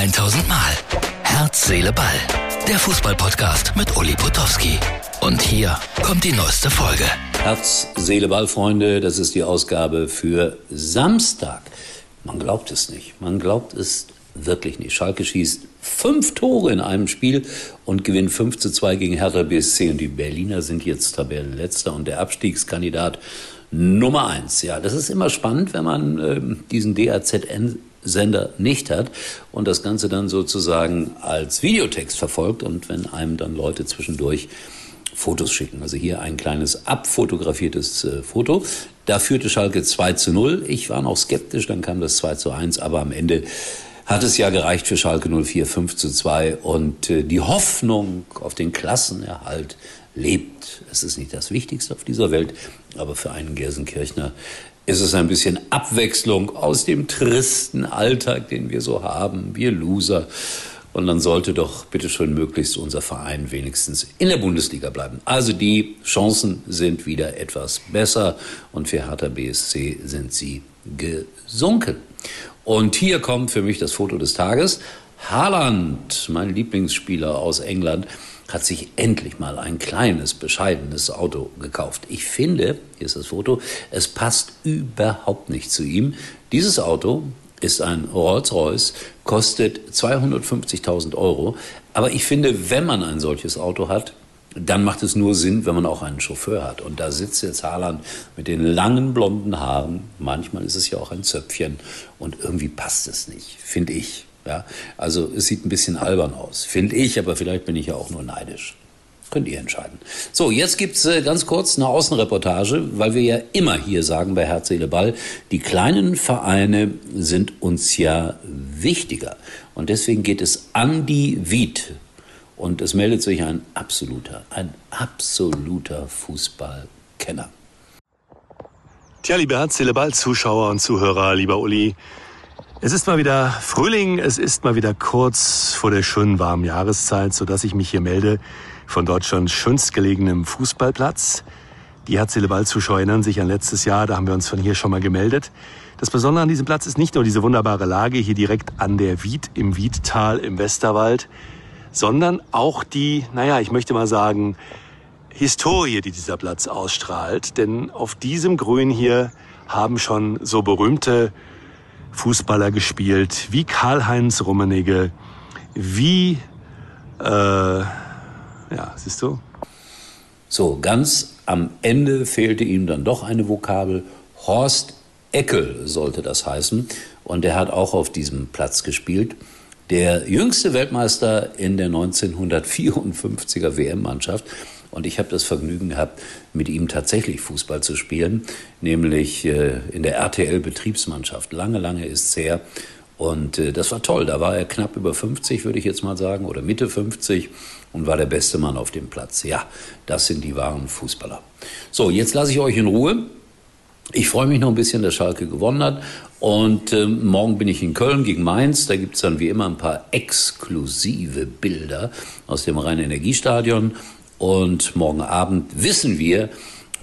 1000 Mal. Herz, Seele, Ball. Der Fußballpodcast mit Uli Potowski. Und hier kommt die neueste Folge. Herz, Seele, Ball, Freunde, das ist die Ausgabe für Samstag. Man glaubt es nicht. Man glaubt es wirklich nicht. Schalke schießt fünf Tore in einem Spiel und gewinnt 5 zu 2 gegen Hertha BSC. Und die Berliner sind jetzt Tabellenletzter und der Abstiegskandidat Nummer eins. Ja, das ist immer spannend, wenn man äh, diesen DAZN Sender nicht hat und das Ganze dann sozusagen als Videotext verfolgt und wenn einem dann Leute zwischendurch Fotos schicken. Also hier ein kleines abfotografiertes äh, Foto. Da führte Schalke 2 zu 0. Ich war noch skeptisch, dann kam das 2 zu 1, aber am Ende hat es ja gereicht für Schalke 04 5 zu 2 und äh, die Hoffnung auf den Klassenerhalt lebt. Es ist nicht das Wichtigste auf dieser Welt, aber für einen Gelsenkirchner ist es ein bisschen Abwechslung aus dem tristen Alltag, den wir so haben, wir Loser. Und dann sollte doch bitte schon möglichst unser Verein wenigstens in der Bundesliga bleiben. Also die Chancen sind wieder etwas besser und für Hertha BSC sind sie gesunken. Und hier kommt für mich das Foto des Tages. Haaland, mein Lieblingsspieler aus England, hat sich endlich mal ein kleines, bescheidenes Auto gekauft. Ich finde, hier ist das Foto, es passt überhaupt nicht zu ihm. Dieses Auto ist ein Rolls-Royce, kostet 250.000 Euro. Aber ich finde, wenn man ein solches Auto hat, dann macht es nur Sinn, wenn man auch einen Chauffeur hat. Und da sitzt jetzt Haaland mit den langen blonden Haaren. Manchmal ist es ja auch ein Zöpfchen. Und irgendwie passt es nicht, finde ich. Ja, also es sieht ein bisschen albern aus, finde ich, aber vielleicht bin ich ja auch nur neidisch. Könnt ihr entscheiden. So, jetzt gibt's äh, ganz kurz eine Außenreportage, weil wir ja immer hier sagen bei Herz, Seele, Ball, die kleinen Vereine sind uns ja wichtiger. Und deswegen geht es an die Wied. Und es meldet sich ein absoluter, ein absoluter Fußballkenner. Tja, liebe Herz, Seele, Ball, Zuschauer und Zuhörer, lieber Uli, es ist mal wieder Frühling, es ist mal wieder kurz vor der schönen warmen Jahreszeit, sodass ich mich hier melde von Deutschlands schönst gelegenem Fußballplatz. Die Herzele-Ball-Zuschauer erinnern sich an letztes Jahr, da haben wir uns von hier schon mal gemeldet. Das Besondere an diesem Platz ist nicht nur diese wunderbare Lage hier direkt an der Wied, im Wiedtal, im Westerwald, sondern auch die, naja, ich möchte mal sagen, Historie, die dieser Platz ausstrahlt. Denn auf diesem Grün hier haben schon so berühmte Fußballer gespielt, wie Karl-Heinz Rummenigge, wie, äh, ja, siehst du? So, ganz am Ende fehlte ihm dann doch eine Vokabel. Horst Eckel sollte das heißen. Und er hat auch auf diesem Platz gespielt. Der jüngste Weltmeister in der 1954er WM-Mannschaft. Und ich habe das Vergnügen gehabt, mit ihm tatsächlich Fußball zu spielen, nämlich äh, in der RTL-Betriebsmannschaft. Lange, lange ist es her. Und äh, das war toll. Da war er knapp über 50, würde ich jetzt mal sagen, oder Mitte 50 und war der beste Mann auf dem Platz. Ja, das sind die wahren Fußballer. So, jetzt lasse ich euch in Ruhe. Ich freue mich noch ein bisschen, dass Schalke gewonnen hat. Und äh, morgen bin ich in Köln gegen Mainz. Da gibt es dann wie immer ein paar exklusive Bilder aus dem Rhein-Energiestadion. Und morgen Abend wissen wir,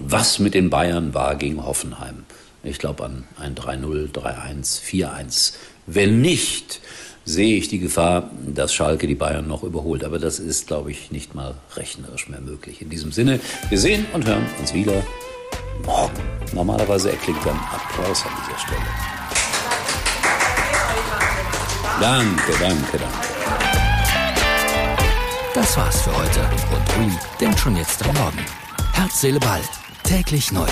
was mit den Bayern war gegen Hoffenheim. Ich glaube an ein 3-0, 3-1, 4-1. Wenn nicht, sehe ich die Gefahr, dass Schalke die Bayern noch überholt. Aber das ist, glaube ich, nicht mal rechnerisch mehr möglich. In diesem Sinne, wir sehen und hören uns wieder morgen. Normalerweise erklingt dann Applaus an dieser Stelle. Danke, danke, danke. Das war's für heute. Uli denkt schon jetzt am Morgen. Herz, Seele, Ball. Täglich neu.